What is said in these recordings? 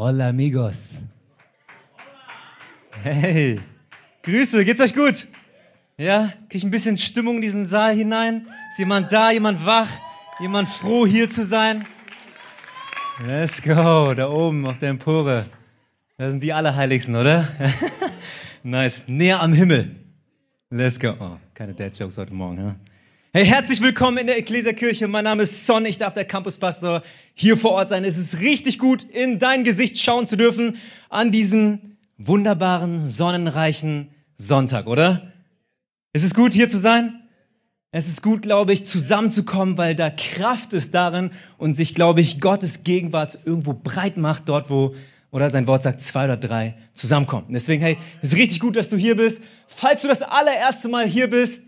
Hola amigos. Hey, Grüße, geht's euch gut? Ja, krieg ich ein bisschen Stimmung in diesen Saal hinein? Ist jemand da, jemand wach, jemand froh hier zu sein? Let's go, da oben auf der Empore. Da sind die Allerheiligsten, oder? nice, näher am Himmel. Let's go. Oh, keine Dad-Jokes heute Morgen, ja? Hey, herzlich willkommen in der Ekklesia Mein Name ist Son, ich darf der Campuspastor hier vor Ort sein. Es ist richtig gut, in dein Gesicht schauen zu dürfen an diesem wunderbaren, sonnenreichen Sonntag, oder? Es ist gut, hier zu sein. Es ist gut, glaube ich, zusammenzukommen, weil da Kraft ist darin und sich, glaube ich, Gottes Gegenwart irgendwo breit macht, dort, wo, oder sein Wort sagt, zwei oder drei zusammenkommen. Deswegen, hey, es ist richtig gut, dass du hier bist. Falls du das allererste Mal hier bist,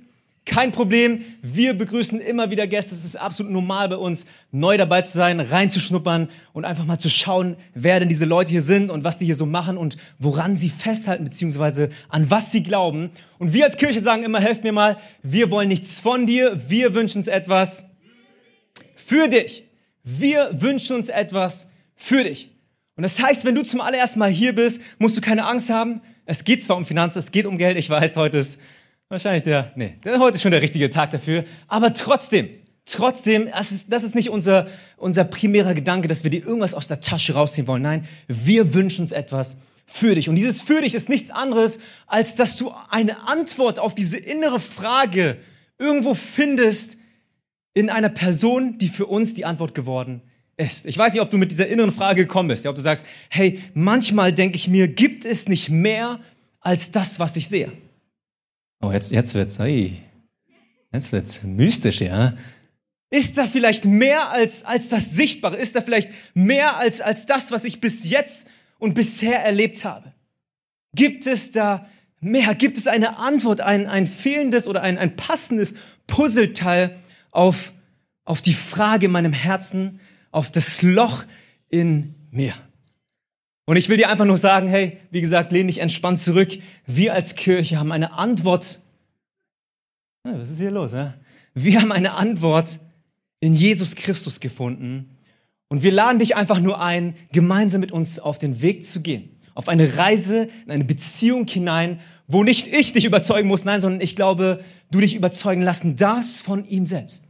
kein Problem. Wir begrüßen immer wieder Gäste. Es ist absolut normal bei uns, neu dabei zu sein, reinzuschnuppern und einfach mal zu schauen, wer denn diese Leute hier sind und was die hier so machen und woran sie festhalten, beziehungsweise an was sie glauben. Und wir als Kirche sagen immer, helft mir mal, wir wollen nichts von dir, wir wünschen uns etwas für dich. Wir wünschen uns etwas für dich. Und das heißt, wenn du zum allerersten Mal hier bist, musst du keine Angst haben. Es geht zwar um Finanzen, es geht um Geld. Ich weiß, heute ist Wahrscheinlich der, nee, heute ist schon der richtige Tag dafür. Aber trotzdem, trotzdem, das ist, das ist nicht unser, unser primärer Gedanke, dass wir dir irgendwas aus der Tasche rausziehen wollen. Nein, wir wünschen uns etwas für dich. Und dieses für dich ist nichts anderes, als dass du eine Antwort auf diese innere Frage irgendwo findest in einer Person, die für uns die Antwort geworden ist. Ich weiß nicht, ob du mit dieser inneren Frage gekommen bist, ja, ob du sagst, hey, manchmal denke ich mir, gibt es nicht mehr als das, was ich sehe? Oh, jetzt, jetzt wird's, hey, jetzt wird's mystisch, ja. Ist da vielleicht mehr als, als das Sichtbare? Ist da vielleicht mehr als, als das, was ich bis jetzt und bisher erlebt habe? Gibt es da mehr? Gibt es eine Antwort, ein, ein fehlendes oder ein, ein passendes Puzzleteil auf, auf die Frage in meinem Herzen, auf das Loch in mir? Und ich will dir einfach nur sagen, hey, wie gesagt, lehn dich entspannt zurück. Wir als Kirche haben eine Antwort. was ist hier los? Ja? Wir haben eine Antwort in Jesus Christus gefunden. Und wir laden dich einfach nur ein, gemeinsam mit uns auf den Weg zu gehen. Auf eine Reise, in eine Beziehung hinein, wo nicht ich dich überzeugen muss, nein, sondern ich glaube, du dich überzeugen lassen darfst von ihm selbst.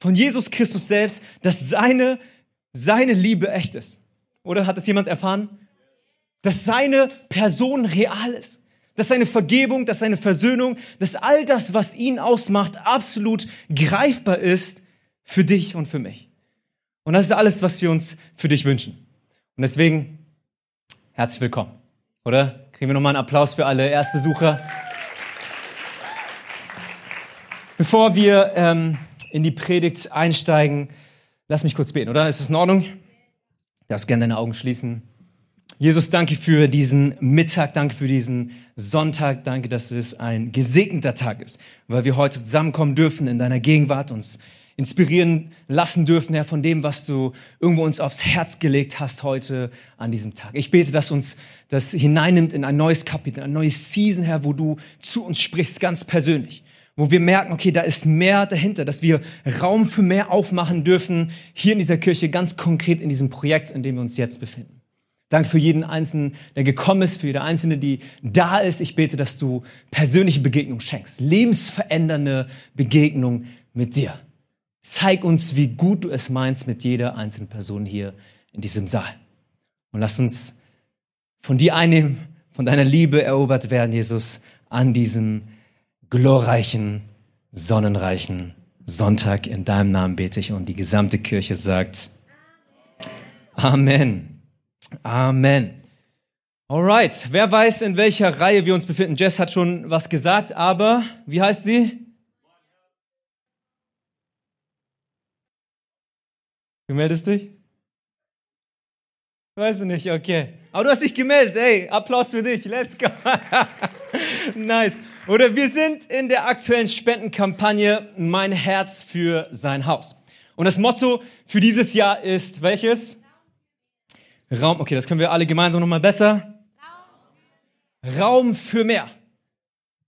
Von Jesus Christus selbst, dass seine, seine Liebe echt ist. Oder hat es jemand erfahren? Dass seine Person real ist, dass seine Vergebung, dass seine Versöhnung, dass all das, was ihn ausmacht, absolut greifbar ist für dich und für mich. Und das ist alles, was wir uns für dich wünschen. Und deswegen herzlich willkommen, oder? Kriegen wir nochmal einen Applaus für alle Erstbesucher. Bevor wir ähm, in die Predigt einsteigen, lass mich kurz beten, oder? Ist es in Ordnung? Du darfst gerne deine Augen schließen. Jesus, danke für diesen Mittag, danke für diesen Sonntag, danke, dass es ein gesegneter Tag ist, weil wir heute zusammenkommen dürfen in deiner Gegenwart, uns inspirieren lassen dürfen, Herr, von dem, was du irgendwo uns aufs Herz gelegt hast heute an diesem Tag. Ich bete, dass uns das hineinnimmt in ein neues Kapitel, ein neues Season, Herr, wo du zu uns sprichst, ganz persönlich wo wir merken, okay, da ist mehr dahinter, dass wir Raum für mehr aufmachen dürfen, hier in dieser Kirche, ganz konkret in diesem Projekt, in dem wir uns jetzt befinden. Danke für jeden Einzelnen, der gekommen ist, für jede Einzelne, die da ist. Ich bete, dass du persönliche Begegnung schenkst, lebensverändernde Begegnung mit dir. Zeig uns, wie gut du es meinst mit jeder einzelnen Person hier in diesem Saal. Und lass uns von dir einnehmen, von deiner Liebe erobert werden, Jesus, an diesem glorreichen, sonnenreichen Sonntag. In deinem Namen bete ich und die gesamte Kirche sagt Amen. Amen. Alright, wer weiß, in welcher Reihe wir uns befinden? Jess hat schon was gesagt, aber wie heißt sie? Du meldest dich? Weißt du nicht, okay. Aber du hast dich gemeldet, ey, Applaus für dich, let's go. nice. Oder wir sind in der aktuellen Spendenkampagne Mein Herz für sein Haus. Und das Motto für dieses Jahr ist welches? Raum, okay, das können wir alle gemeinsam nochmal besser. Raum. Für mehr.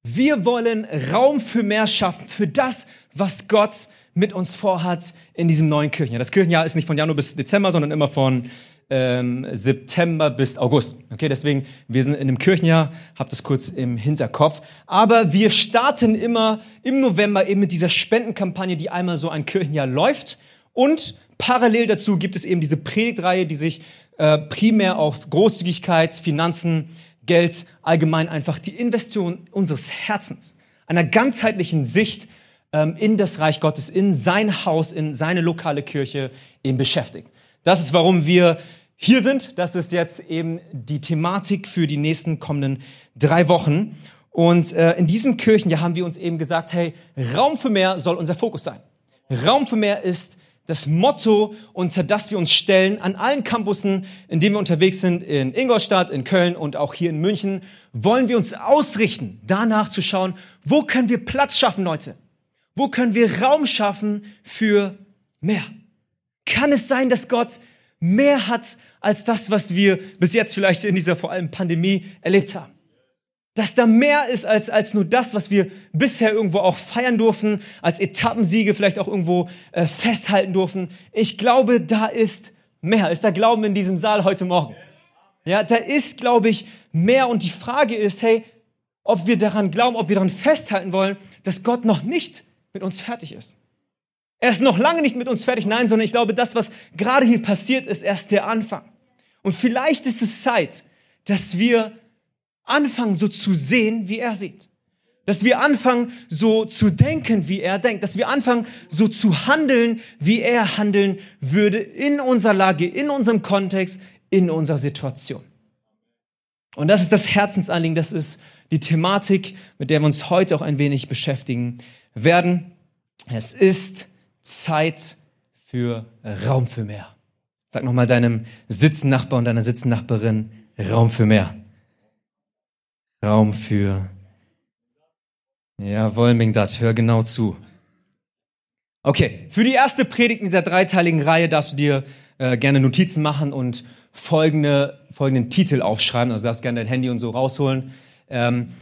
Wir wollen Raum für mehr schaffen, für das, was Gott mit uns vorhat in diesem neuen Kirchenjahr. Das Kirchenjahr ist nicht von Januar bis Dezember, sondern immer von ähm, September bis August. Okay, deswegen, wir sind in einem Kirchenjahr, habt das kurz im Hinterkopf. Aber wir starten immer im November eben mit dieser Spendenkampagne, die einmal so ein Kirchenjahr läuft. Und parallel dazu gibt es eben diese Predigtreihe, die sich äh, primär auf Großzügigkeit, Finanzen, Geld, allgemein einfach die Investition unseres Herzens, einer ganzheitlichen Sicht ähm, in das Reich Gottes, in sein Haus, in seine lokale Kirche eben beschäftigt. Das ist, warum wir hier sind. Das ist jetzt eben die Thematik für die nächsten kommenden drei Wochen. Und äh, in diesem Kirchenjahr haben wir uns eben gesagt, hey, Raum für mehr soll unser Fokus sein. Raum für mehr ist das Motto, unter das wir uns stellen an allen Campussen, in denen wir unterwegs sind, in Ingolstadt, in Köln und auch hier in München, wollen wir uns ausrichten, danach zu schauen, wo können wir Platz schaffen, Leute? Wo können wir Raum schaffen für mehr? Kann es sein, dass Gott mehr hat als das, was wir bis jetzt vielleicht in dieser vor allem Pandemie erlebt haben. Dass da mehr ist als, als nur das, was wir bisher irgendwo auch feiern durften, als Etappensiege vielleicht auch irgendwo äh, festhalten durften. Ich glaube, da ist mehr. Ist da Glauben in diesem Saal heute Morgen? Ja, da ist, glaube ich, mehr. Und die Frage ist, hey, ob wir daran glauben, ob wir daran festhalten wollen, dass Gott noch nicht mit uns fertig ist. Er ist noch lange nicht mit uns fertig, nein, sondern ich glaube, das, was gerade hier passiert, ist erst der Anfang. Und vielleicht ist es Zeit, dass wir anfangen, so zu sehen, wie er sieht. Dass wir anfangen, so zu denken, wie er denkt. Dass wir anfangen, so zu handeln, wie er handeln würde in unserer Lage, in unserem Kontext, in unserer Situation. Und das ist das Herzensanliegen, das ist die Thematik, mit der wir uns heute auch ein wenig beschäftigen werden. Es ist Zeit für Raum für mehr. Sag nochmal deinem Sitznachbar und deiner Sitznachbarin, Raum für mehr. Raum für. Jawohl, Mingdat, hör genau zu. Okay, für die erste Predigt in dieser dreiteiligen Reihe darfst du dir äh, gerne Notizen machen und folgende, folgenden Titel aufschreiben. Also darfst gerne dein Handy und so rausholen. Ähm,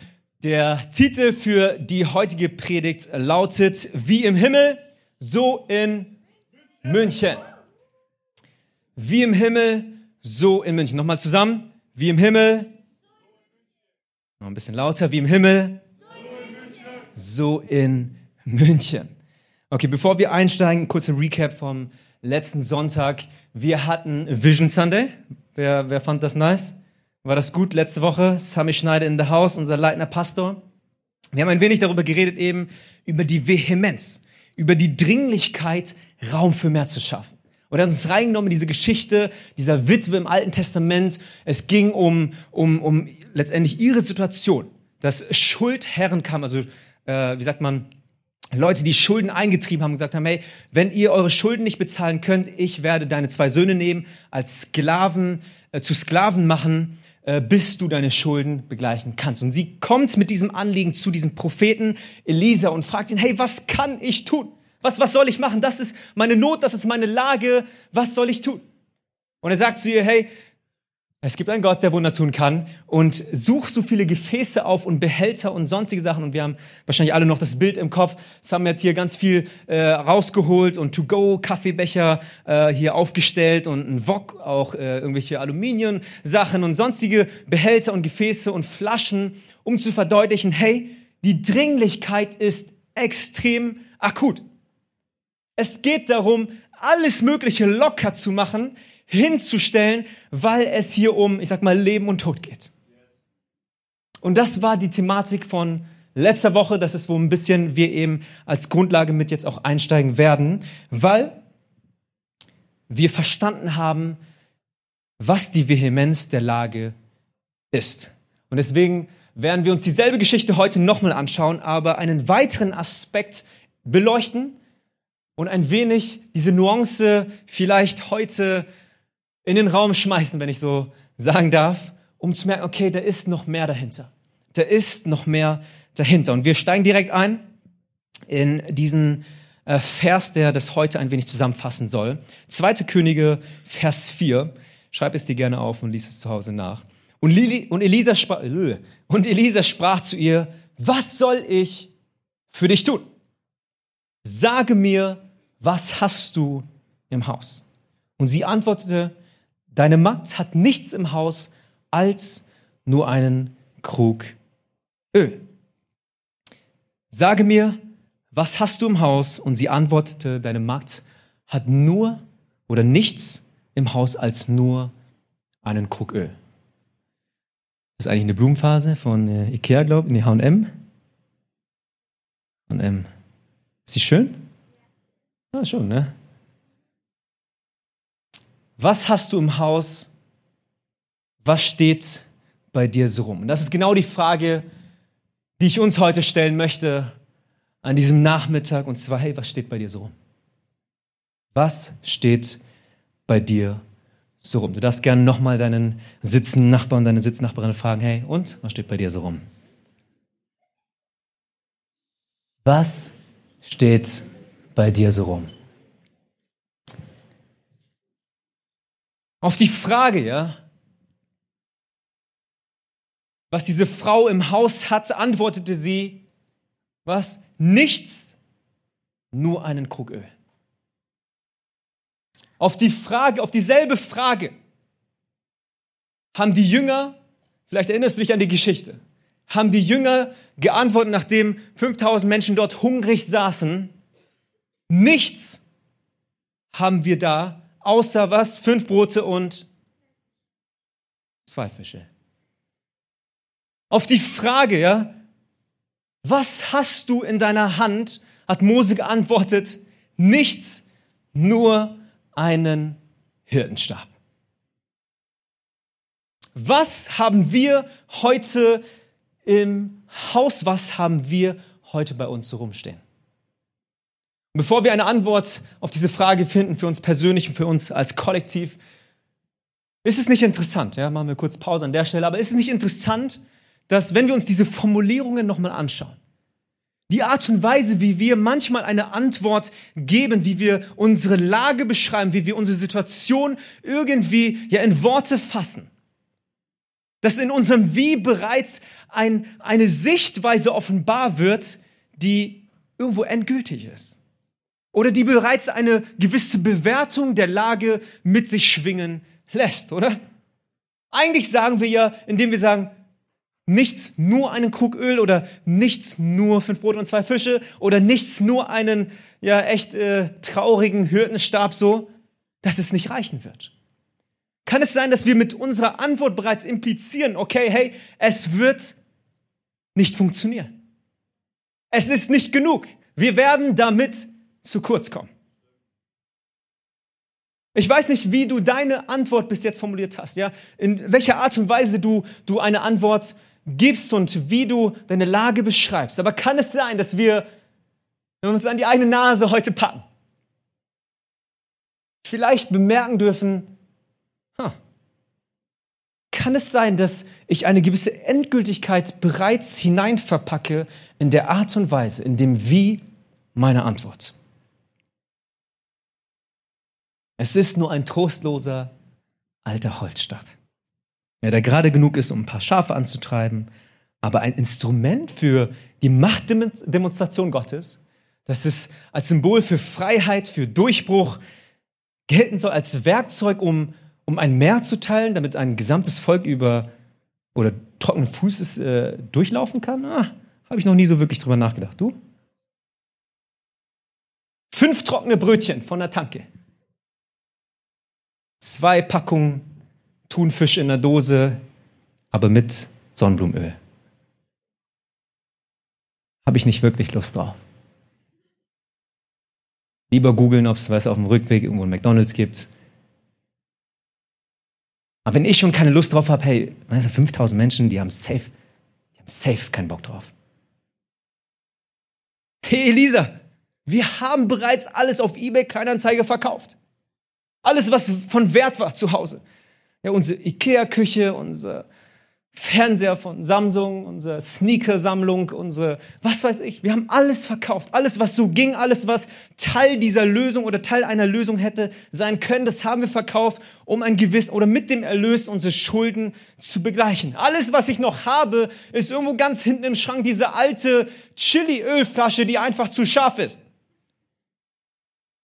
der Titel für die heutige Predigt lautet Wie im Himmel, so in München. Wie im Himmel, so in München. Nochmal zusammen. Wie im Himmel. Noch ein bisschen lauter. Wie im Himmel, so in München. Okay, bevor wir einsteigen, kurzer Recap vom letzten Sonntag. Wir hatten Vision Sunday. Wer, wer fand das nice? War das gut letzte Woche? Sami Schneider in the House, unser leitender Pastor. Wir haben ein wenig darüber geredet, eben über die Vehemenz, über die Dringlichkeit, Raum für mehr zu schaffen. Und er hat uns reingenommen in diese Geschichte dieser Witwe im Alten Testament. Es ging um, um, um letztendlich ihre Situation, dass Schuldherren kamen, also äh, wie sagt man, Leute, die Schulden eingetrieben haben, gesagt haben, hey, wenn ihr eure Schulden nicht bezahlen könnt, ich werde deine zwei Söhne nehmen, als Sklaven, äh, zu Sklaven machen äh, bis du deine Schulden begleichen kannst. Und sie kommt mit diesem Anliegen zu diesem Propheten Elisa und fragt ihn, hey, was kann ich tun? Was, was soll ich machen? Das ist meine Not, das ist meine Lage. Was soll ich tun? Und er sagt zu ihr, hey, es gibt einen Gott, der Wunder tun kann und such so viele Gefäße auf und Behälter und sonstige Sachen. Und wir haben wahrscheinlich alle noch das Bild im Kopf. Sam hat hier ganz viel äh, rausgeholt und To-Go-Kaffeebecher äh, hier aufgestellt und ein Wok, auch äh, irgendwelche Aluminium-Sachen und sonstige Behälter und Gefäße und Flaschen, um zu verdeutlichen, hey, die Dringlichkeit ist extrem akut. Es geht darum, alles Mögliche locker zu machen, hinzustellen, weil es hier um, ich sag mal, Leben und Tod geht. Und das war die Thematik von letzter Woche. Das ist, wo ein bisschen wir eben als Grundlage mit jetzt auch einsteigen werden, weil wir verstanden haben, was die Vehemenz der Lage ist. Und deswegen werden wir uns dieselbe Geschichte heute nochmal anschauen, aber einen weiteren Aspekt beleuchten und ein wenig diese Nuance vielleicht heute in den Raum schmeißen, wenn ich so sagen darf, um zu merken, okay, da ist noch mehr dahinter. Da ist noch mehr dahinter. Und wir steigen direkt ein in diesen äh, Vers, der das heute ein wenig zusammenfassen soll. Zweite Könige, Vers 4. Schreib es dir gerne auf und lies es zu Hause nach. Und, Lili, und, Elisa äh, und Elisa sprach zu ihr, was soll ich für dich tun? Sage mir, was hast du im Haus? Und sie antwortete, Deine Magd hat nichts im Haus als nur einen Krug Öl. Sage mir, was hast du im Haus? Und sie antwortete, deine Magd hat nur oder nichts im Haus als nur einen Krug Öl. Das ist eigentlich eine Blumenphase von äh, Ikea, glaube ich, in die H&M. H&M. Ist sie schön? Ja, schon, ne? Was hast du im Haus? Was steht bei dir so rum? Und das ist genau die Frage, die ich uns heute stellen möchte an diesem Nachmittag. Und zwar, hey, was steht bei dir so rum? Was steht bei dir so rum? Du darfst gerne nochmal deinen sitzenden Nachbarn, deine Sitznachbarin fragen, hey, und was steht bei dir so rum? Was steht bei dir so rum? Auf die Frage, ja, was diese Frau im Haus hat, antwortete sie, was? Nichts, nur einen Krug Öl. Auf die Frage, auf dieselbe Frage haben die Jünger, vielleicht erinnerst du dich an die Geschichte, haben die Jünger geantwortet, nachdem 5000 Menschen dort hungrig saßen, nichts haben wir da, außer was? Fünf Brote und zwei Fische. Auf die Frage, ja, was hast du in deiner Hand, hat Mose geantwortet, nichts, nur einen Hirtenstab. Was haben wir heute im Haus, was haben wir heute bei uns so rumstehen? Und bevor wir eine Antwort auf diese Frage finden, für uns persönlich und für uns als Kollektiv, ist es nicht interessant, ja, machen wir kurz Pause an der Stelle, aber ist es nicht interessant, dass wenn wir uns diese Formulierungen nochmal anschauen, die Art und Weise, wie wir manchmal eine Antwort geben, wie wir unsere Lage beschreiben, wie wir unsere Situation irgendwie ja in Worte fassen, dass in unserem Wie bereits ein, eine Sichtweise offenbar wird, die irgendwo endgültig ist. Oder die bereits eine gewisse Bewertung der Lage mit sich schwingen lässt, oder? Eigentlich sagen wir ja, indem wir sagen, nichts nur einen Krug Öl oder nichts nur fünf Brote und zwei Fische oder nichts nur einen ja echt äh, traurigen Hirtenstab so, dass es nicht reichen wird. Kann es sein, dass wir mit unserer Antwort bereits implizieren, okay, hey, es wird nicht funktionieren. Es ist nicht genug. Wir werden damit zu kurz kommen. Ich weiß nicht, wie du deine Antwort bis jetzt formuliert hast, ja? In welcher Art und Weise du, du eine Antwort gibst und wie du deine Lage beschreibst. Aber kann es sein, dass wir, wenn wir uns an die eigene Nase heute packen, vielleicht bemerken dürfen, huh, kann es sein, dass ich eine gewisse Endgültigkeit bereits hineinverpacke in der Art und Weise, in dem Wie meiner Antwort? Es ist nur ein trostloser alter Holzstab ja, der gerade genug ist, um ein paar Schafe anzutreiben, aber ein Instrument für die Machtdemonstration Gottes, das es als Symbol für Freiheit, für Durchbruch gelten soll, als Werkzeug, um, um ein Meer zu teilen, damit ein gesamtes Volk über oder trockenen Fußes äh, durchlaufen kann? Ah, Habe ich noch nie so wirklich drüber nachgedacht. Du? Fünf trockene Brötchen von der Tanke. Zwei Packungen Thunfisch in der Dose, aber mit Sonnenblumenöl. Habe ich nicht wirklich Lust drauf. Lieber googeln, ob es was auf dem Rückweg irgendwo ein McDonalds gibt. Aber wenn ich schon keine Lust drauf habe, hey, weißt du, 5000 Menschen, die haben safe, die haben safe keinen Bock drauf. Hey Elisa, wir haben bereits alles auf eBay Kleinanzeige verkauft. Alles, was von Wert war zu Hause ja, unsere Ikea-Küche, unser Fernseher von Samsung, unsere Sneaker-Sammlung, unsere, was weiß ich. Wir haben alles verkauft. Alles, was so ging, alles, was Teil dieser Lösung oder Teil einer Lösung hätte sein können, das haben wir verkauft, um ein gewissen oder mit dem Erlös unsere Schulden zu begleichen. Alles, was ich noch habe, ist irgendwo ganz hinten im Schrank diese alte Chili-Ölflasche, die einfach zu scharf ist.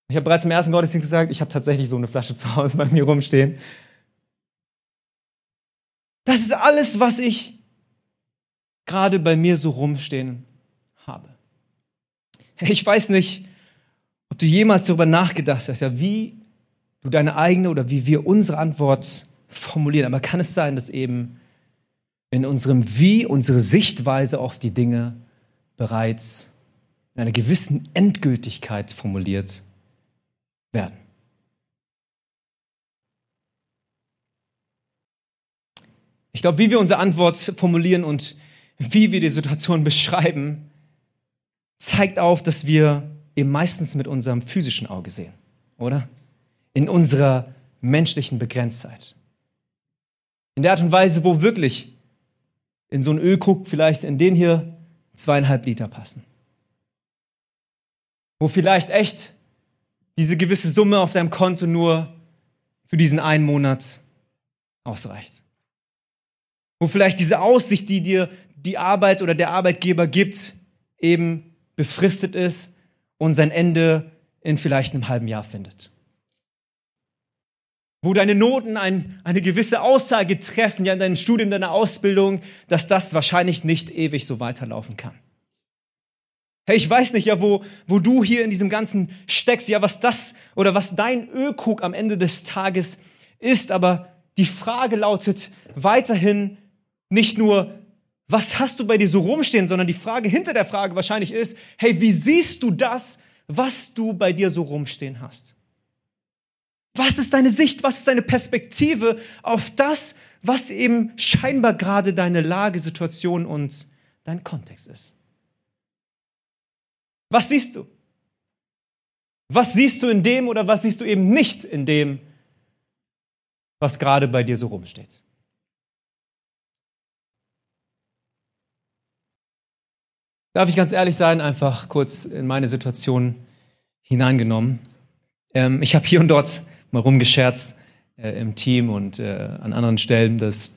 Ich habe bereits im ersten Gottesdienst gesagt, ich habe tatsächlich so eine Flasche zu Hause bei mir rumstehen. Das ist alles, was ich gerade bei mir so rumstehen habe. Ich weiß nicht, ob du jemals darüber nachgedacht hast, ja, wie du deine eigene oder wie wir unsere Antwort formulieren. Aber kann es sein, dass eben in unserem Wie unsere Sichtweise auf die Dinge bereits in einer gewissen Endgültigkeit formuliert werden? Ich glaube, wie wir unsere Antwort formulieren und wie wir die Situation beschreiben, zeigt auf, dass wir eben meistens mit unserem physischen Auge sehen, oder? In unserer menschlichen Begrenztheit. In der Art und Weise, wo wirklich in so einen Ölkrug vielleicht in den hier zweieinhalb Liter passen. Wo vielleicht echt diese gewisse Summe auf deinem Konto nur für diesen einen Monat ausreicht. Wo vielleicht diese Aussicht, die dir die Arbeit oder der Arbeitgeber gibt, eben befristet ist und sein Ende in vielleicht einem halben Jahr findet. Wo deine Noten ein, eine gewisse Aussage treffen, ja in deinem Studium, deiner Ausbildung, dass das wahrscheinlich nicht ewig so weiterlaufen kann. Hey, ich weiß nicht, ja, wo, wo du hier in diesem Ganzen steckst, ja, was das oder was dein Ölkrug am Ende des Tages ist, aber die Frage lautet weiterhin, nicht nur, was hast du bei dir so rumstehen, sondern die Frage hinter der Frage wahrscheinlich ist, hey, wie siehst du das, was du bei dir so rumstehen hast? Was ist deine Sicht, was ist deine Perspektive auf das, was eben scheinbar gerade deine Lagesituation und dein Kontext ist? Was siehst du? Was siehst du in dem oder was siehst du eben nicht in dem, was gerade bei dir so rumsteht? Darf ich ganz ehrlich sein, einfach kurz in meine Situation hineingenommen. Ähm, ich habe hier und dort mal rumgescherzt äh, im Team und äh, an anderen Stellen, dass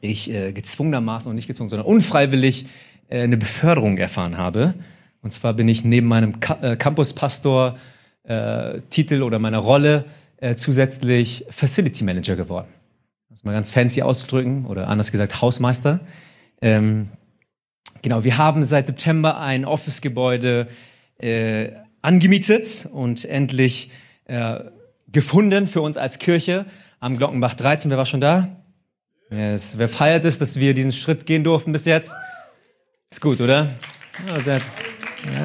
ich äh, gezwungenermaßen und nicht gezwungen, sondern unfreiwillig äh, eine Beförderung erfahren habe. Und zwar bin ich neben meinem äh, Campuspastor-Titel äh, oder meiner Rolle zusätzlich Facility Manager geworden. Das ist mal ganz fancy auszudrücken oder anders gesagt Hausmeister. Ähm, Genau, wir haben seit September ein Office-Gebäude äh, angemietet und endlich äh, gefunden für uns als Kirche am Glockenbach 13. Wer war schon da? Yes. Wer feiert es, dass wir diesen Schritt gehen durften bis jetzt? Ist gut, oder? Ja, sehr, ja,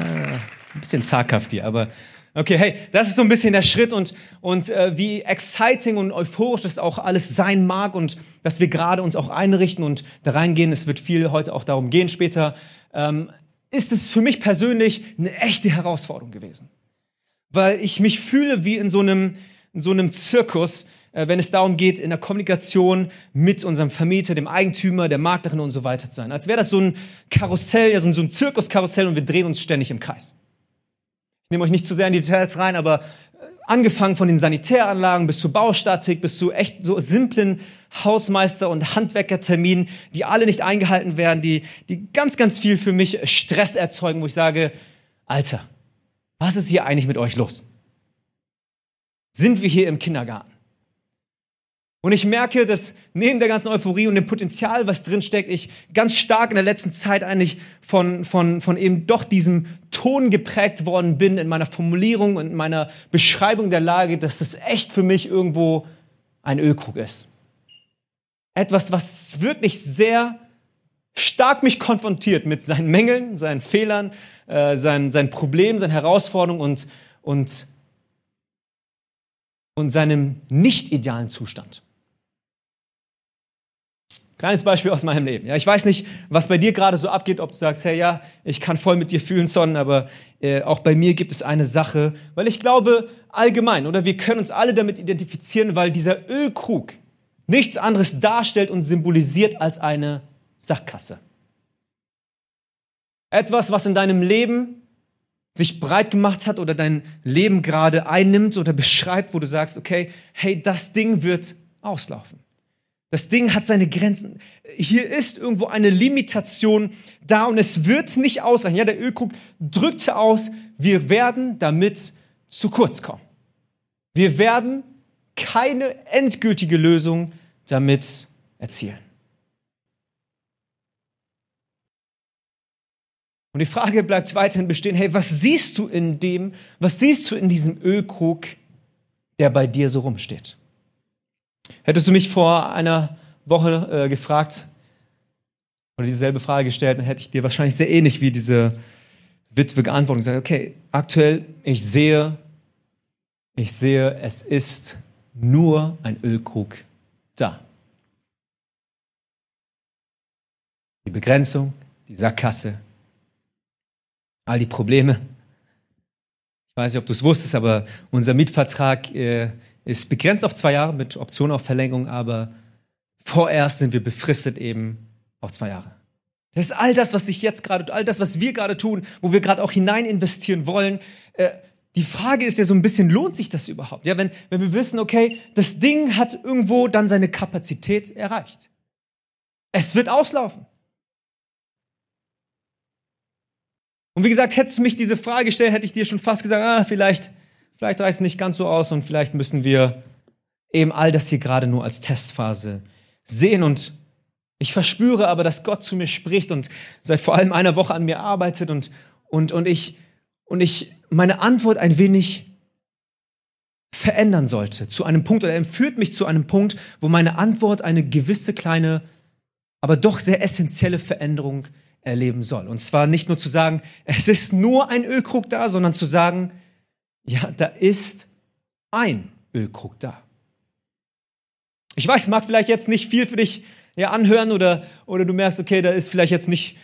ein bisschen zaghaft hier, aber Okay, hey, das ist so ein bisschen der Schritt und, und äh, wie exciting und euphorisch das auch alles sein mag und dass wir gerade uns auch einrichten und da reingehen. Es wird viel heute auch darum gehen später. Ähm, ist es für mich persönlich eine echte Herausforderung gewesen. Weil ich mich fühle wie in so einem, in so einem Zirkus, äh, wenn es darum geht, in der Kommunikation mit unserem Vermieter, dem Eigentümer, der Maklerin und so weiter zu sein. Als wäre das so ein Karussell, ja, so ein, Zirkuskarussell und wir drehen uns ständig im Kreis. Ich nehme euch nicht zu sehr in die Details rein, aber äh, angefangen von den Sanitäranlagen bis zur Baustatik, bis zu echt so simplen Hausmeister- und Handwerkerterminen, die alle nicht eingehalten werden, die, die ganz, ganz viel für mich Stress erzeugen, wo ich sage, Alter, was ist hier eigentlich mit euch los? Sind wir hier im Kindergarten? Und ich merke, dass neben der ganzen Euphorie und dem Potenzial, was drinsteckt, ich ganz stark in der letzten Zeit eigentlich von, von, von eben doch diesem Ton geprägt worden bin in meiner Formulierung und in meiner Beschreibung der Lage, dass das echt für mich irgendwo ein Ölkrug ist. Etwas, was wirklich sehr stark mich konfrontiert mit seinen Mängeln, seinen Fehlern, äh, seinen, seinen Problemen, seinen Herausforderungen und, und, und seinem nicht idealen Zustand. Kleines Beispiel aus meinem Leben. Ja, ich weiß nicht, was bei dir gerade so abgeht, ob du sagst, hey, ja, ich kann voll mit dir fühlen, Son, aber äh, auch bei mir gibt es eine Sache, weil ich glaube, allgemein, oder wir können uns alle damit identifizieren, weil dieser Ölkrug nichts anderes darstellt und symbolisiert als eine Sackgasse. Etwas, was in deinem Leben sich breit gemacht hat oder dein Leben gerade einnimmt oder beschreibt, wo du sagst, okay, hey, das Ding wird auslaufen. Das Ding hat seine Grenzen. Hier ist irgendwo eine Limitation da und es wird nicht ausreichen. Ja, der Ölkrug drückte aus, wir werden damit zu kurz kommen. Wir werden keine endgültige Lösung damit erzielen. Und die Frage bleibt weiterhin bestehen, hey, was siehst du in dem, was siehst du in diesem Ölkrug, der bei dir so rumsteht? Hättest du mich vor einer Woche äh, gefragt oder dieselbe Frage gestellt, dann hätte ich dir wahrscheinlich sehr ähnlich wie diese Witwe geantwortet und gesagt, okay, aktuell, ich sehe, ich sehe, es ist nur ein Ölkrug da. Die Begrenzung, die Sackgasse, all die Probleme. Ich weiß nicht, ob du es wusstest, aber unser Mietvertrag äh, ist begrenzt auf zwei Jahre mit Option auf Verlängerung, aber vorerst sind wir befristet eben auf zwei Jahre. Das ist all das, was ich jetzt gerade, all das, was wir gerade tun, wo wir gerade auch hinein investieren wollen. Äh, die Frage ist ja so ein bisschen, lohnt sich das überhaupt? Ja, wenn, wenn wir wissen, okay, das Ding hat irgendwo dann seine Kapazität erreicht. Es wird auslaufen. Und wie gesagt, hättest du mich diese Frage gestellt, hätte ich dir schon fast gesagt, ah, vielleicht, vielleicht reicht es nicht ganz so aus und vielleicht müssen wir eben all das hier gerade nur als Testphase sehen. Und ich verspüre aber, dass Gott zu mir spricht und seit vor allem einer Woche an mir arbeitet und, und, und ich, und ich meine Antwort ein wenig verändern sollte zu einem Punkt oder er führt mich zu einem Punkt, wo meine Antwort eine gewisse kleine, aber doch sehr essentielle Veränderung erleben soll. Und zwar nicht nur zu sagen, es ist nur ein Ölkrug da, sondern zu sagen, ja, da ist ein Ölkrug da. Ich weiß, mag vielleicht jetzt nicht viel für dich ja, anhören oder, oder du merkst, okay, da ist vielleicht jetzt nicht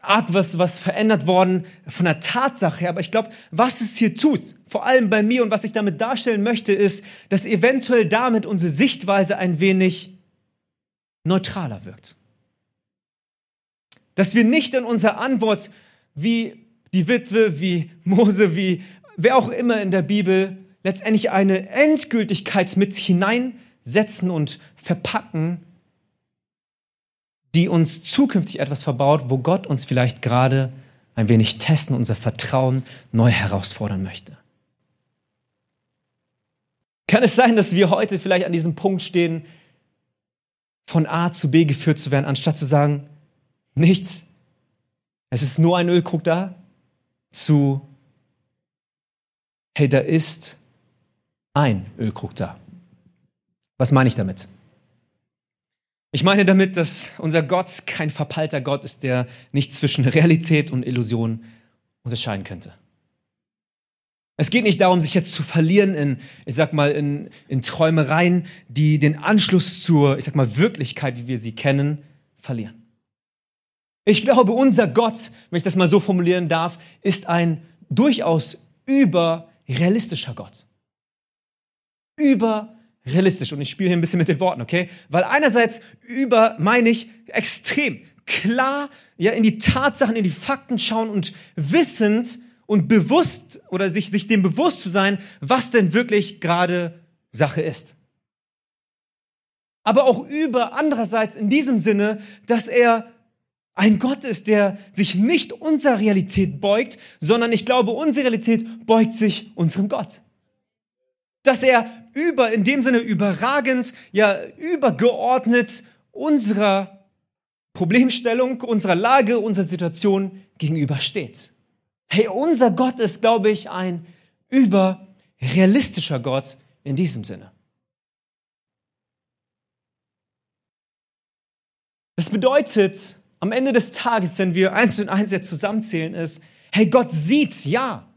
arg was, was verändert worden von der Tatsache her, aber ich glaube, was es hier tut, vor allem bei mir und was ich damit darstellen möchte, ist, dass eventuell damit unsere Sichtweise ein wenig neutraler wirkt. Dass wir nicht in unserer Antwort wie die Witwe, wie Mose, wie wer auch immer in der Bibel letztendlich eine Endgültigkeit mit hineinsetzen und verpacken, die uns zukünftig etwas verbaut, wo Gott uns vielleicht gerade ein wenig testen, unser Vertrauen neu herausfordern möchte. Kann es sein, dass wir heute vielleicht an diesem Punkt stehen, von A zu B geführt zu werden, anstatt zu sagen, nichts, es ist nur ein Ölkrug da, zu, hey, da ist ein Ölkrug da. Was meine ich damit? Ich meine damit, dass unser Gott kein verpeilter Gott ist, der nicht zwischen Realität und Illusion unterscheiden könnte. Es geht nicht darum, sich jetzt zu verlieren in, ich sag mal, in, in Träumereien, die den Anschluss zur, ich sag mal, Wirklichkeit, wie wir sie kennen, verlieren. Ich glaube, unser Gott, wenn ich das mal so formulieren darf, ist ein durchaus überrealistischer Gott. Über realistisch. Und ich spiele hier ein bisschen mit den Worten, okay? Weil einerseits über meine ich extrem klar ja in die Tatsachen, in die Fakten schauen und wissend und bewusst oder sich, sich dem bewusst zu sein, was denn wirklich gerade Sache ist. Aber auch über andererseits in diesem Sinne, dass er ein Gott ist, der sich nicht unserer Realität beugt, sondern ich glaube, unsere Realität beugt sich unserem Gott dass er über, in dem Sinne überragend, ja, übergeordnet unserer Problemstellung, unserer Lage, unserer Situation gegenübersteht. Hey, unser Gott ist, glaube ich, ein überrealistischer Gott in diesem Sinne. Das bedeutet, am Ende des Tages, wenn wir eins und eins jetzt zusammenzählen, ist, hey, Gott sieht, ja,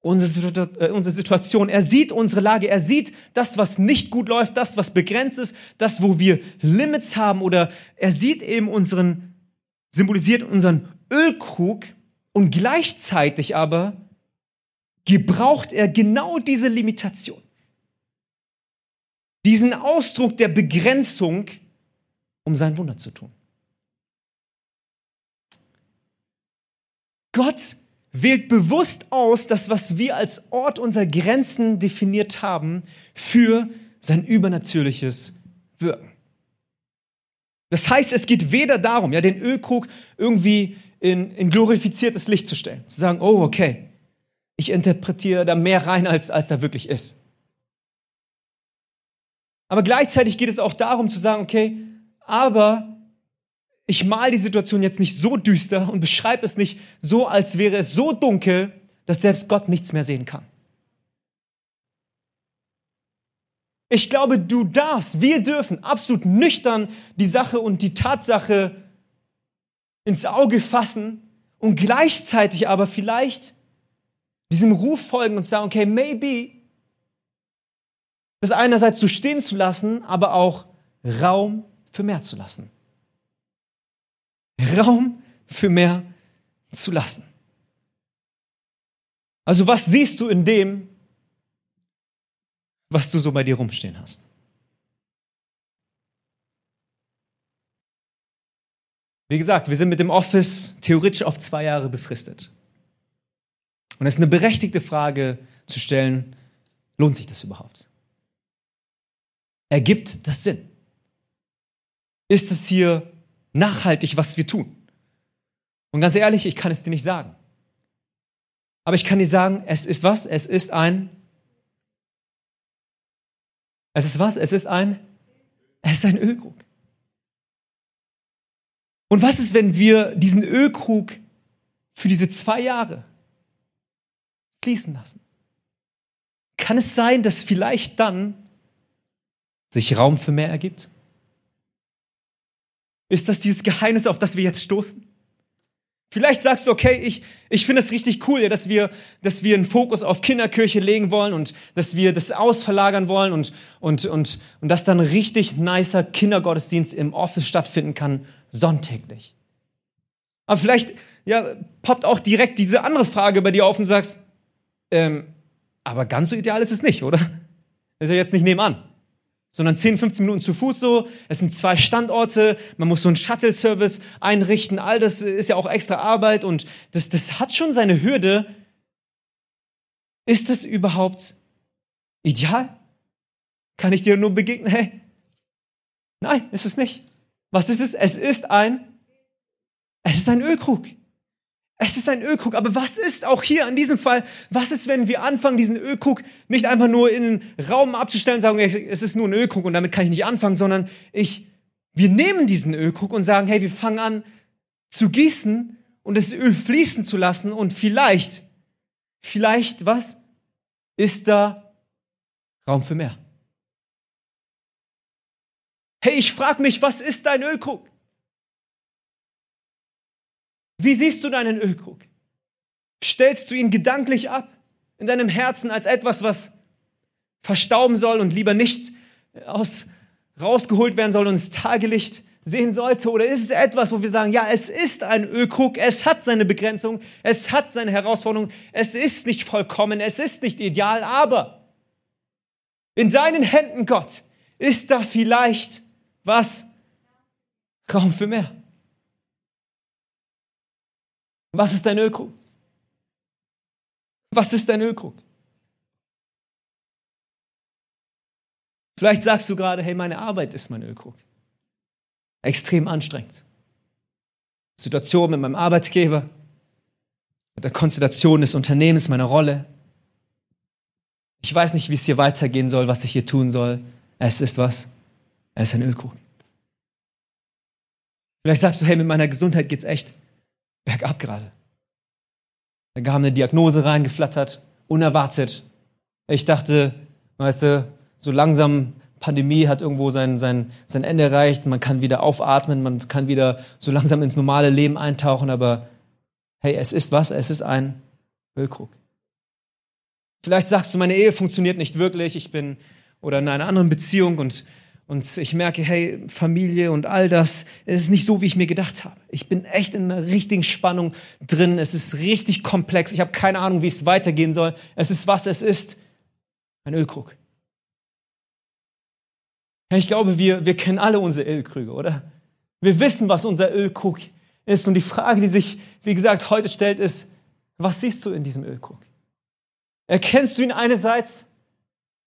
unsere, äh, unsere Situation. Er sieht unsere Lage. Er sieht das, was nicht gut läuft, das, was begrenzt ist, das, wo wir Limits haben oder er sieht eben unseren, symbolisiert unseren Ölkrug und gleichzeitig aber gebraucht er genau diese Limitation. Diesen Ausdruck der Begrenzung, um sein Wunder zu tun. Gott wählt bewusst aus, das, was wir als Ort unserer Grenzen definiert haben, für sein übernatürliches Wirken. Das heißt, es geht weder darum, ja, den Ölkrug irgendwie in, in glorifiziertes Licht zu stellen, zu sagen, oh, okay, ich interpretiere da mehr rein, als, als da wirklich ist. Aber gleichzeitig geht es auch darum zu sagen, okay, aber ich mal die Situation jetzt nicht so düster und beschreibe es nicht so, als wäre es so dunkel, dass selbst Gott nichts mehr sehen kann. Ich glaube, du darfst, wir dürfen absolut nüchtern die Sache und die Tatsache ins Auge fassen und gleichzeitig aber vielleicht diesem Ruf folgen und sagen, okay, maybe das einerseits so stehen zu lassen, aber auch Raum für mehr zu lassen. Raum für mehr zu lassen. Also was siehst du in dem, was du so bei dir rumstehen hast? Wie gesagt, wir sind mit dem Office theoretisch auf zwei Jahre befristet. Und es ist eine berechtigte Frage zu stellen, lohnt sich das überhaupt? Ergibt das Sinn? Ist es hier nachhaltig, was wir tun? Und ganz ehrlich, ich kann es dir nicht sagen. Aber ich kann dir sagen, es ist was? Es ist ein. Es ist was? Es ist ein. Es ist ein Ölkrug. Und was ist, wenn wir diesen Ölkrug für diese zwei Jahre fließen lassen? Kann es sein, dass vielleicht dann sich Raum für mehr ergibt? Ist das dieses Geheimnis, auf das wir jetzt stoßen? Vielleicht sagst du, okay, ich, ich finde es richtig cool, ja, dass, wir, dass wir einen Fokus auf Kinderkirche legen wollen und dass wir das ausverlagern wollen und, und, und, und dass dann richtig nicer Kindergottesdienst im Office stattfinden kann, sonntäglich. Aber vielleicht ja, poppt auch direkt diese andere Frage bei dir auf und sagst, ähm, aber ganz so ideal ist es nicht, oder? ist ja jetzt nicht nebenan sondern 10, 15 Minuten zu Fuß so. Es sind zwei Standorte, man muss so einen Shuttle-Service einrichten, all das ist ja auch extra Arbeit und das, das hat schon seine Hürde. Ist das überhaupt ideal? Kann ich dir nur begegnen? Hey, nein, ist es nicht. Was ist es? Es ist ein, es ist ein Ölkrug. Es ist ein Ölkrug, aber was ist auch hier in diesem Fall, was ist, wenn wir anfangen, diesen Ölkrug nicht einfach nur in den Raum abzustellen und sagen, es ist nur ein Ölkrug und damit kann ich nicht anfangen, sondern ich, wir nehmen diesen Ölkrug und sagen, hey, wir fangen an zu gießen und das Öl fließen zu lassen und vielleicht, vielleicht, was, ist da Raum für mehr? Hey, ich frage mich, was ist dein Ölkrug? Wie siehst du deinen Ölkrug? Stellst du ihn gedanklich ab in deinem Herzen als etwas, was verstauben soll und lieber nicht aus, rausgeholt werden soll und ins Tagelicht sehen sollte? Oder ist es etwas, wo wir sagen, ja, es ist ein Ölkrug, es hat seine Begrenzung, es hat seine Herausforderung, es ist nicht vollkommen, es ist nicht ideal, aber in deinen Händen, Gott, ist da vielleicht was? Raum für mehr. Was ist dein Ölkrug? Was ist dein Ölkrug? Vielleicht sagst du gerade, hey, meine Arbeit ist mein Ölkrug. Extrem anstrengend. Situation mit meinem Arbeitgeber, mit der Konstellation des Unternehmens, meiner Rolle. Ich weiß nicht, wie es hier weitergehen soll, was ich hier tun soll. Es ist was? Es ist ein Ölkrug. Vielleicht sagst du, hey, mit meiner Gesundheit geht's echt bergab gerade. Da kam eine Diagnose reingeflattert, unerwartet. Ich dachte, weißt du, so langsam Pandemie hat irgendwo sein, sein, sein Ende erreicht, man kann wieder aufatmen, man kann wieder so langsam ins normale Leben eintauchen, aber hey, es ist was? Es ist ein Ölkrug. Vielleicht sagst du, meine Ehe funktioniert nicht wirklich, ich bin oder in einer anderen Beziehung und und ich merke, hey, Familie und all das, es ist nicht so, wie ich mir gedacht habe. Ich bin echt in einer richtigen Spannung drin. Es ist richtig komplex. Ich habe keine Ahnung, wie es weitergehen soll. Es ist was es ist. Ein Ölkrug. Ich glaube, wir, wir kennen alle unsere Ölkrüge, oder? Wir wissen, was unser Ölkrug ist. Und die Frage, die sich, wie gesagt, heute stellt, ist, was siehst du in diesem Ölkrug? Erkennst du ihn einerseits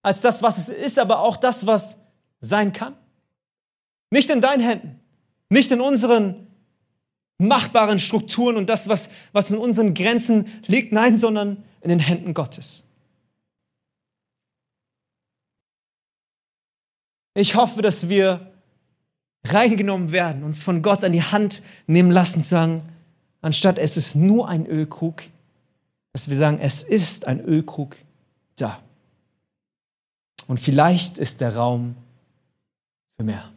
als das, was es ist, aber auch das, was sein kann? Nicht in deinen Händen, nicht in unseren machbaren Strukturen und das, was, was in unseren Grenzen liegt, nein, sondern in den Händen Gottes. Ich hoffe, dass wir reingenommen werden, uns von Gott an die Hand nehmen lassen, sagen, anstatt es ist nur ein Ölkrug, dass wir sagen, es ist ein Ölkrug da. Und vielleicht ist der Raum für mehr.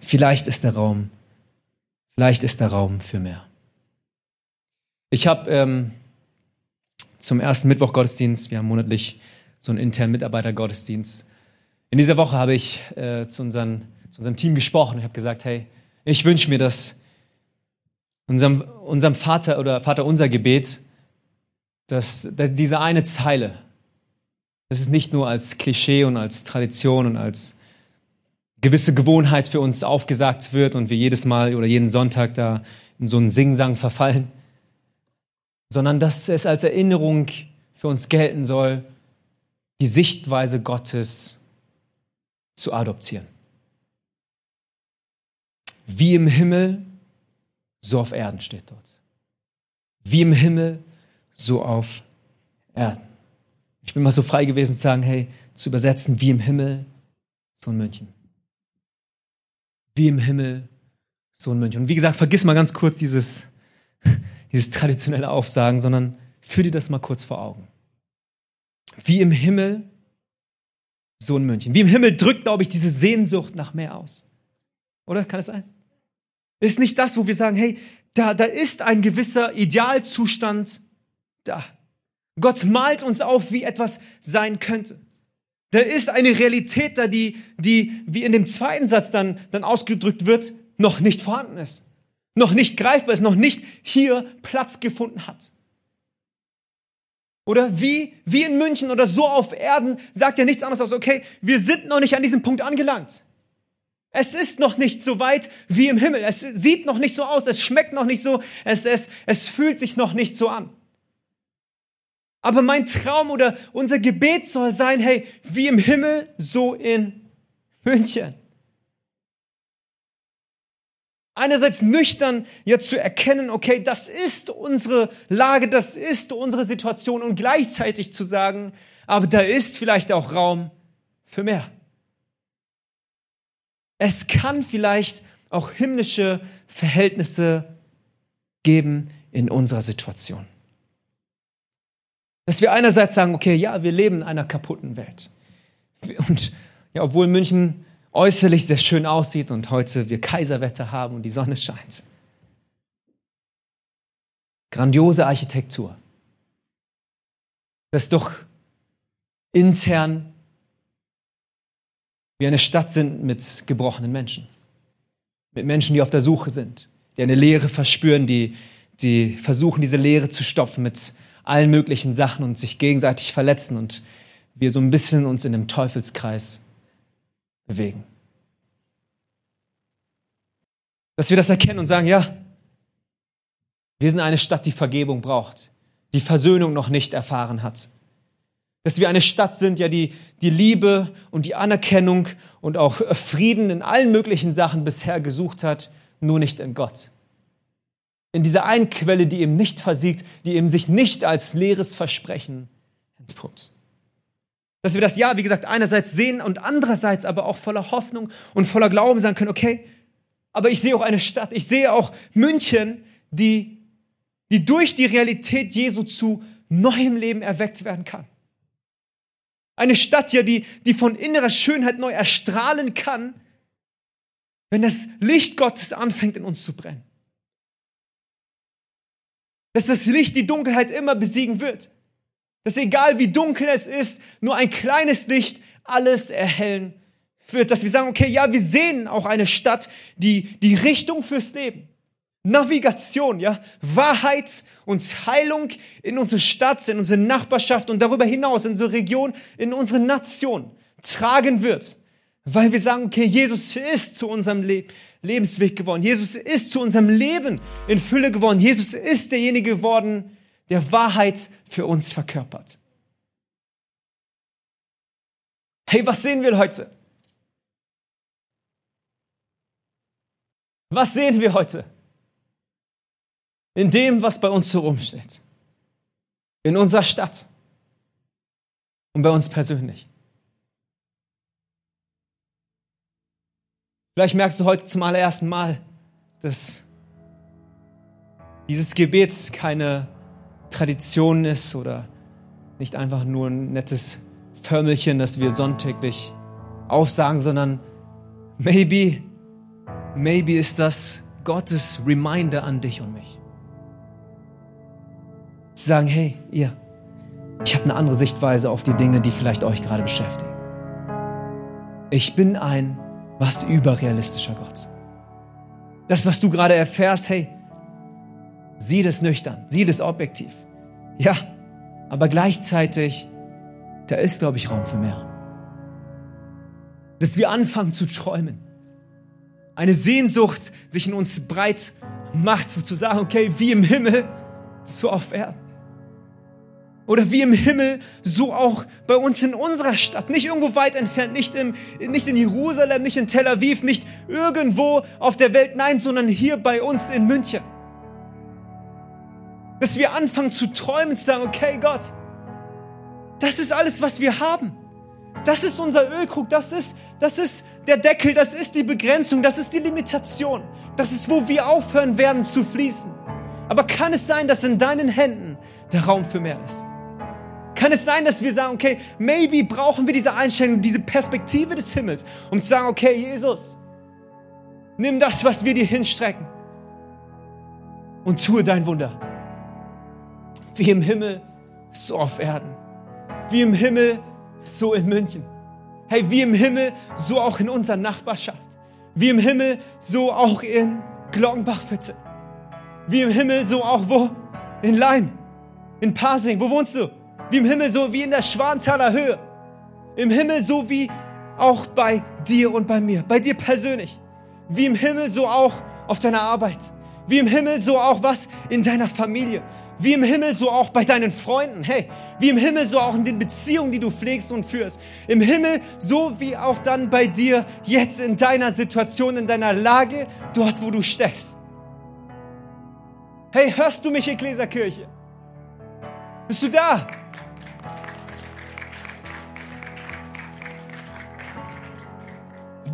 Vielleicht ist der Raum, vielleicht ist der Raum für mehr. Ich habe ähm, zum ersten Mittwoch Gottesdienst, wir haben monatlich so einen internen Mitarbeitergottesdienst. In dieser Woche habe ich äh, zu, unseren, zu unserem Team gesprochen. Ich habe gesagt, hey, ich wünsche mir, dass unserem, unserem Vater oder Vater unser Gebet, dass, dass diese eine Zeile, dass es nicht nur als Klischee und als Tradition und als gewisse Gewohnheit für uns aufgesagt wird und wir jedes Mal oder jeden Sonntag da in so einen Singsang verfallen, sondern dass es als Erinnerung für uns gelten soll, die Sichtweise Gottes zu adoptieren. Wie im Himmel, so auf Erden steht dort. Wie im Himmel, so auf Erden. Ich bin mal so frei gewesen zu sagen, hey, zu übersetzen, wie im Himmel, so in München. Wie im Himmel, so in München. Und wie gesagt, vergiss mal ganz kurz dieses, dieses traditionelle Aufsagen, sondern führ dir das mal kurz vor Augen. Wie im Himmel, so in München. Wie im Himmel drückt, glaube ich, diese Sehnsucht nach mehr aus. Oder? Kann es sein? Ist nicht das, wo wir sagen, hey, da, da ist ein gewisser Idealzustand da. Gott malt uns auf, wie etwas sein könnte. Da ist eine Realität da, die, die, wie in dem zweiten Satz dann, dann ausgedrückt wird, noch nicht vorhanden ist. Noch nicht greifbar ist, noch nicht hier Platz gefunden hat. Oder wie, wie in München oder so auf Erden sagt ja nichts anderes als, okay, wir sind noch nicht an diesem Punkt angelangt. Es ist noch nicht so weit wie im Himmel. Es sieht noch nicht so aus. Es schmeckt noch nicht so. Es, es, es fühlt sich noch nicht so an. Aber mein Traum oder unser Gebet soll sein, hey, wie im Himmel, so in München. Einerseits nüchtern jetzt zu erkennen, okay, das ist unsere Lage, das ist unsere Situation und gleichzeitig zu sagen, aber da ist vielleicht auch Raum für mehr. Es kann vielleicht auch himmlische Verhältnisse geben in unserer Situation. Dass wir einerseits sagen, okay, ja, wir leben in einer kaputten Welt. Und ja, obwohl München äußerlich sehr schön aussieht und heute wir Kaiserwetter haben und die Sonne scheint. Grandiose Architektur. Das doch intern wie eine Stadt sind mit gebrochenen Menschen. Mit Menschen, die auf der Suche sind, die eine Leere verspüren, die, die versuchen, diese Leere zu stopfen mit allen möglichen Sachen und sich gegenseitig verletzen und wir so ein bisschen uns in einem Teufelskreis bewegen. Dass wir das erkennen und sagen, ja, wir sind eine Stadt, die Vergebung braucht, die Versöhnung noch nicht erfahren hat. Dass wir eine Stadt sind, ja, die die Liebe und die Anerkennung und auch Frieden in allen möglichen Sachen bisher gesucht hat, nur nicht in Gott. In dieser einen Quelle, die eben nicht versiegt, die eben sich nicht als leeres Versprechen entpuppt. Dass wir das Ja, wie gesagt, einerseits sehen und andererseits aber auch voller Hoffnung und voller Glauben sagen können, okay, aber ich sehe auch eine Stadt, ich sehe auch München, die, die durch die Realität Jesu zu neuem Leben erweckt werden kann. Eine Stadt ja, die, die von innerer Schönheit neu erstrahlen kann, wenn das Licht Gottes anfängt in uns zu brennen. Dass das Licht die Dunkelheit immer besiegen wird. Dass egal wie dunkel es ist, nur ein kleines Licht alles erhellen wird. Dass wir sagen, okay, ja, wir sehen auch eine Stadt, die die Richtung fürs Leben, Navigation, ja, Wahrheit und Heilung in unsere Stadt, in unsere Nachbarschaft und darüber hinaus in unsere Region, in unsere Nation tragen wird. Weil wir sagen, okay, Jesus ist zu unserem Le Lebensweg geworden. Jesus ist zu unserem Leben in Fülle geworden. Jesus ist derjenige geworden, der Wahrheit für uns verkörpert. Hey, was sehen wir heute? Was sehen wir heute? In dem, was bei uns so rumsteht. In unserer Stadt. Und bei uns persönlich. Vielleicht merkst du heute zum allerersten Mal, dass dieses Gebet keine Tradition ist oder nicht einfach nur ein nettes Förmelchen, das wir sonntäglich aufsagen, sondern maybe, maybe ist das Gottes Reminder an dich und mich. Sie sagen, hey, ihr, ich habe eine andere Sichtweise auf die Dinge, die vielleicht euch gerade beschäftigen. Ich bin ein was überrealistischer Gott. Das, was du gerade erfährst, hey, sieh das nüchtern, sieh das objektiv. Ja, aber gleichzeitig, da ist, glaube ich, Raum für mehr. Dass wir anfangen zu träumen. Eine Sehnsucht sich in uns breit macht, zu sagen, okay, wie im Himmel, so auf Erden. Oder wie im Himmel, so auch bei uns in unserer Stadt. Nicht irgendwo weit entfernt, nicht, im, nicht in Jerusalem, nicht in Tel Aviv, nicht irgendwo auf der Welt, nein, sondern hier bei uns in München. Dass wir anfangen zu träumen, zu sagen, okay Gott, das ist alles, was wir haben. Das ist unser Ölkrug, das ist, das ist der Deckel, das ist die Begrenzung, das ist die Limitation. Das ist, wo wir aufhören werden zu fließen. Aber kann es sein, dass in deinen Händen der Raum für mehr ist? Kann es sein, dass wir sagen, okay, maybe brauchen wir diese Einstellung, diese Perspektive des Himmels, um zu sagen, okay, Jesus, nimm das, was wir dir hinstrecken und tue dein Wunder. Wie im Himmel, so auf Erden. Wie im Himmel, so in München. Hey, wie im Himmel, so auch in unserer Nachbarschaft. Wie im Himmel, so auch in Glockenbachviertel. Wie im Himmel, so auch wo? In Leim. In Pasing. Wo wohnst du? Wie im Himmel, so wie in der Schwanthaler Höhe. Im Himmel, so wie auch bei dir und bei mir. Bei dir persönlich. Wie im Himmel, so auch auf deiner Arbeit. Wie im Himmel, so auch was in deiner Familie. Wie im Himmel, so auch bei deinen Freunden. Hey, wie im Himmel, so auch in den Beziehungen, die du pflegst und führst. Im Himmel, so wie auch dann bei dir jetzt in deiner Situation, in deiner Lage, dort, wo du steckst. Hey, hörst du mich, Ekklesia-Kirche? Bist du da?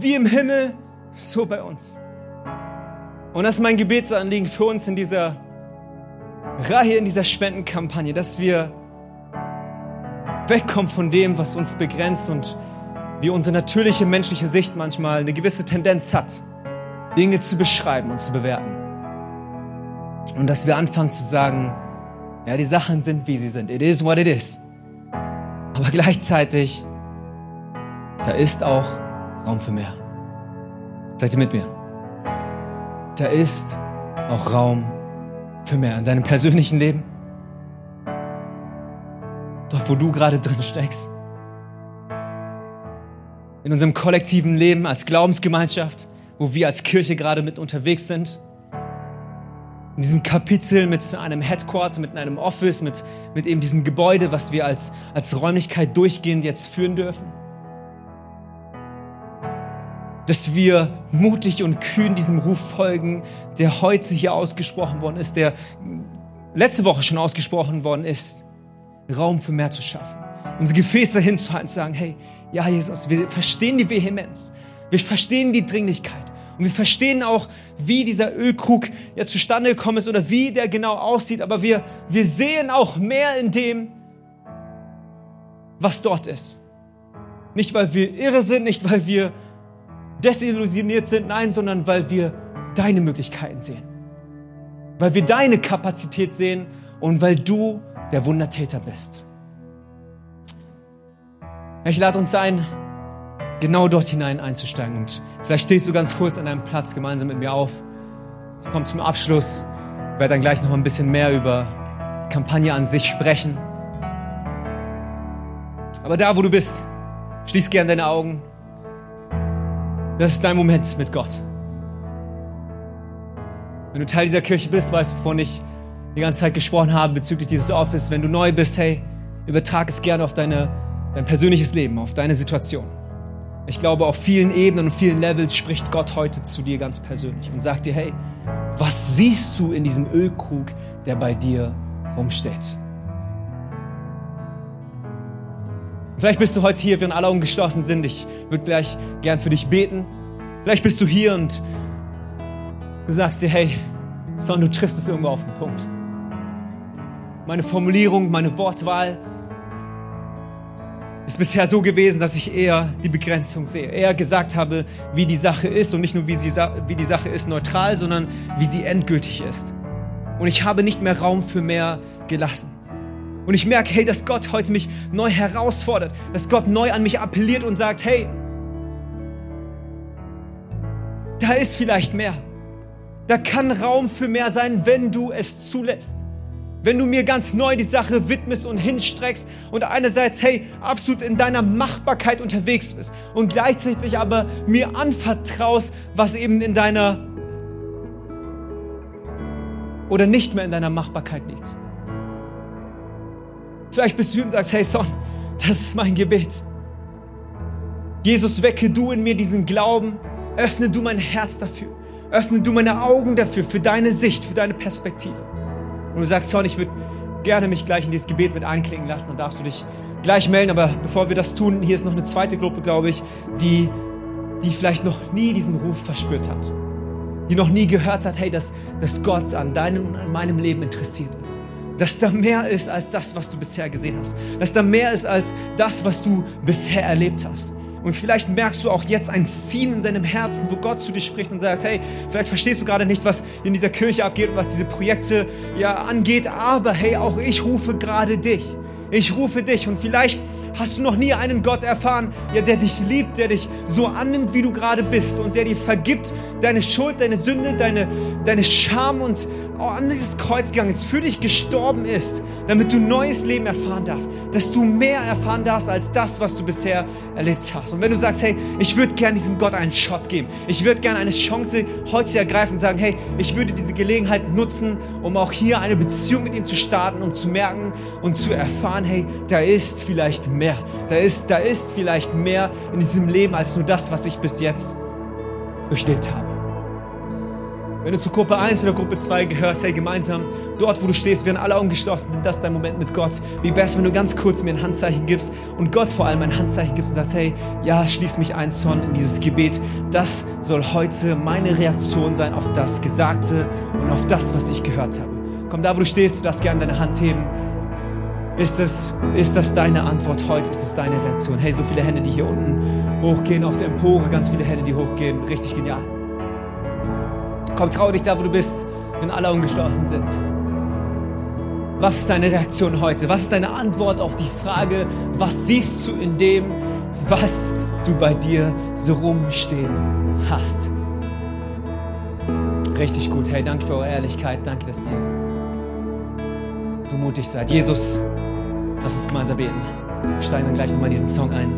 Wie im Himmel, so bei uns. Und das ist mein Gebetsanliegen für uns in dieser Reihe, in dieser Spendenkampagne, dass wir wegkommen von dem, was uns begrenzt und wie unsere natürliche menschliche Sicht manchmal eine gewisse Tendenz hat, Dinge zu beschreiben und zu bewerten. Und dass wir anfangen zu sagen, ja, die Sachen sind, wie sie sind. It is what it is. Aber gleichzeitig, da ist auch Raum für mehr. Seid ihr mit mir? Da ist auch Raum für mehr in deinem persönlichen Leben. Dort, wo du gerade drin steckst. In unserem kollektiven Leben als Glaubensgemeinschaft, wo wir als Kirche gerade mit unterwegs sind in diesem Kapitel mit einem Headquarter, mit einem Office, mit, mit eben diesem Gebäude, was wir als, als Räumlichkeit durchgehend jetzt führen dürfen. Dass wir mutig und kühn diesem Ruf folgen, der heute hier ausgesprochen worden ist, der letzte Woche schon ausgesprochen worden ist, Raum für mehr zu schaffen. Unsere Gefäße hinzuhalten, zu sagen, hey, ja, Jesus, wir verstehen die Vehemenz, wir verstehen die Dringlichkeit. Und wir verstehen auch, wie dieser Ölkrug jetzt zustande gekommen ist oder wie der genau aussieht. Aber wir, wir sehen auch mehr in dem, was dort ist. Nicht, weil wir irre sind, nicht, weil wir desillusioniert sind, nein, sondern weil wir deine Möglichkeiten sehen. Weil wir deine Kapazität sehen und weil du der Wundertäter bist. Ich lade uns ein, genau dort hinein einzusteigen. Und vielleicht stehst du ganz kurz an deinem Platz gemeinsam mit mir auf. Ich komme zum Abschluss, werde dann gleich noch ein bisschen mehr über die Kampagne an sich sprechen. Aber da, wo du bist, schließ gern deine Augen. Das ist dein Moment mit Gott. Wenn du Teil dieser Kirche bist, weißt du, wovon ich die ganze Zeit gesprochen habe bezüglich dieses Office. Wenn du neu bist, hey, übertrag es gerne auf deine, dein persönliches Leben, auf deine Situation. Ich glaube, auf vielen Ebenen und vielen Levels spricht Gott heute zu dir ganz persönlich und sagt dir, hey, was siehst du in diesem Ölkrug, der bei dir rumsteht? Vielleicht bist du heute hier, während alle umgeschlossen sind. Ich würde gleich gern für dich beten. Vielleicht bist du hier und du sagst dir, hey, Son, du triffst es irgendwo auf den Punkt. Meine Formulierung, meine Wortwahl ist bisher so gewesen, dass ich eher die Begrenzung sehe. Eher gesagt habe, wie die Sache ist und nicht nur wie, sie, wie die Sache ist neutral, sondern wie sie endgültig ist. Und ich habe nicht mehr Raum für mehr gelassen. Und ich merke, hey, dass Gott heute mich neu herausfordert, dass Gott neu an mich appelliert und sagt, hey, da ist vielleicht mehr. Da kann Raum für mehr sein, wenn du es zulässt. Wenn du mir ganz neu die Sache widmest und hinstreckst und einerseits, hey, absolut in deiner Machbarkeit unterwegs bist und gleichzeitig aber mir anvertraust, was eben in deiner oder nicht mehr in deiner Machbarkeit liegt. Vielleicht bist du hier und sagst, hey Son, das ist mein Gebet. Jesus, wecke du in mir diesen Glauben, öffne du mein Herz dafür, öffne du meine Augen dafür, für deine Sicht, für deine Perspektive. Und du sagst, Son, ich würde gerne mich gleich in dieses Gebet mit einklingen lassen, dann darfst du dich gleich melden. Aber bevor wir das tun, hier ist noch eine zweite Gruppe, glaube ich, die, die vielleicht noch nie diesen Ruf verspürt hat. Die noch nie gehört hat, hey, dass, dass Gott an deinem und an meinem Leben interessiert ist dass da mehr ist als das, was du bisher gesehen hast. Dass da mehr ist als das, was du bisher erlebt hast. Und vielleicht merkst du auch jetzt ein Ziehen in deinem Herzen, wo Gott zu dir spricht und sagt, hey, vielleicht verstehst du gerade nicht, was in dieser Kirche abgeht und was diese Projekte ja angeht, aber hey, auch ich rufe gerade dich. Ich rufe dich und vielleicht hast du noch nie einen Gott erfahren, ja, der dich liebt, der dich so annimmt, wie du gerade bist und der dir vergibt deine Schuld, deine Sünde, deine, deine Scham und an dieses Kreuz gegangen ist, für dich gestorben ist, damit du neues Leben erfahren darfst, dass du mehr erfahren darfst als das, was du bisher erlebt hast. Und wenn du sagst, hey, ich würde gerne diesem Gott einen Shot geben, ich würde gerne eine Chance heute ergreifen und sagen, hey, ich würde diese Gelegenheit nutzen, um auch hier eine Beziehung mit ihm zu starten, um zu merken und zu erfahren, hey, da ist vielleicht mehr, da ist, da ist vielleicht mehr in diesem Leben als nur das, was ich bis jetzt durchlebt habe. Wenn du zu Gruppe 1 oder Gruppe 2 gehörst, hey, gemeinsam, dort, wo du stehst, während alle Augen geschlossen sind, das ist dein Moment mit Gott. Wie wär's, wenn du ganz kurz mir ein Handzeichen gibst und Gott vor allem ein Handzeichen gibst und sagst, hey, ja, schließ mich ein, Son, in dieses Gebet. Das soll heute meine Reaktion sein auf das Gesagte und auf das, was ich gehört habe. Komm, da, wo du stehst, du darfst gerne deine Hand heben. Ist das, ist das deine Antwort heute? Ist es deine Reaktion? Hey, so viele Hände, die hier unten hochgehen, auf der Empore, ganz viele Hände, die hochgehen. Richtig genial. Komm, trau dich da, wo du bist, wenn alle umgeschlossen sind. Was ist deine Reaktion heute? Was ist deine Antwort auf die Frage, was siehst du in dem, was du bei dir so rumstehen hast? Richtig gut. Hey, danke für eure Ehrlichkeit. Danke, dass ihr so mutig seid. Jesus, lass uns gemeinsam beten. Wir steigen dann gleich nochmal diesen Song ein.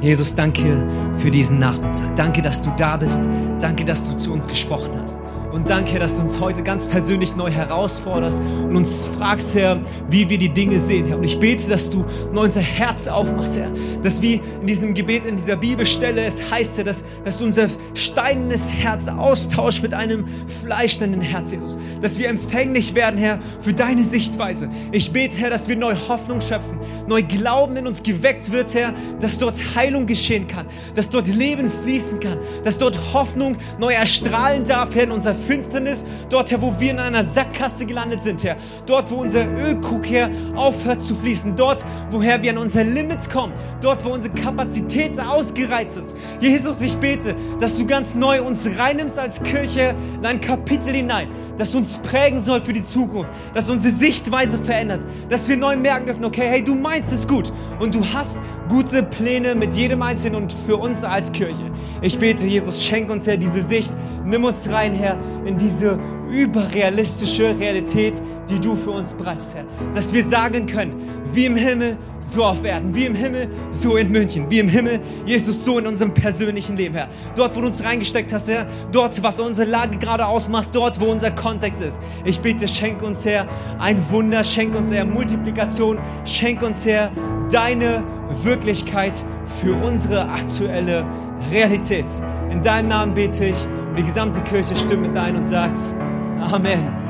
Jesus, danke für diesen Nachmittag. Danke, dass du da bist. Danke, dass du zu uns gesprochen hast. Und danke, dass du uns heute ganz persönlich neu herausforderst und uns fragst, Herr, wie wir die Dinge sehen, Herr. Und ich bete, dass du neu unser Herz aufmachst, Herr. Dass wie in diesem Gebet, in dieser Bibelstelle es heißt, Herr, dass, dass du unser steinernes Herz austauscht mit einem fleischenden Herz, Jesus. Dass wir empfänglich werden, Herr, für deine Sichtweise. Ich bete, Herr, dass wir neu Hoffnung schöpfen, neu Glauben in uns geweckt wird, Herr, dass dort Heilung geschehen kann, dass dort Leben fließen kann, dass dort Hoffnung neu erstrahlen darf, Herr, in unser Finsternis, dort, Herr, wo wir in einer Sackgasse gelandet sind, Herr. Dort, wo unser Ölkrug, Herr, aufhört zu fließen. Dort, woher wir an unsere Limits kommen. Dort, wo unsere Kapazität ausgereizt ist. Jesus, ich bete, dass du ganz neu uns reinnimmst als Kirche in ein Kapitel hinein, das uns prägen soll für die Zukunft, dass unsere Sichtweise verändert, dass wir neu merken dürfen, okay, hey, du meinst es gut und du hast gute Pläne mit jedem Einzelnen und für uns als Kirche. Ich bete, Jesus, schenk uns, Herr, diese Sicht. Nimm uns rein, Herr, in diese überrealistische Realität, die du für uns bereitest, Herr. Dass wir sagen können, wie im Himmel, so auf Erden, wie im Himmel, so in München, wie im Himmel, Jesus, so in unserem persönlichen Leben, Herr. Dort, wo du uns reingesteckt hast, Herr, dort, was unsere Lage gerade ausmacht, dort, wo unser Kontext ist. Ich bitte, schenk uns, Herr, ein Wunder, schenk uns, Herr, Multiplikation, schenk uns, Herr, deine Wirklichkeit für unsere aktuelle Realität. In deinem Namen bete ich, die gesamte Kirche stimmt mit ein und sagt 아멘.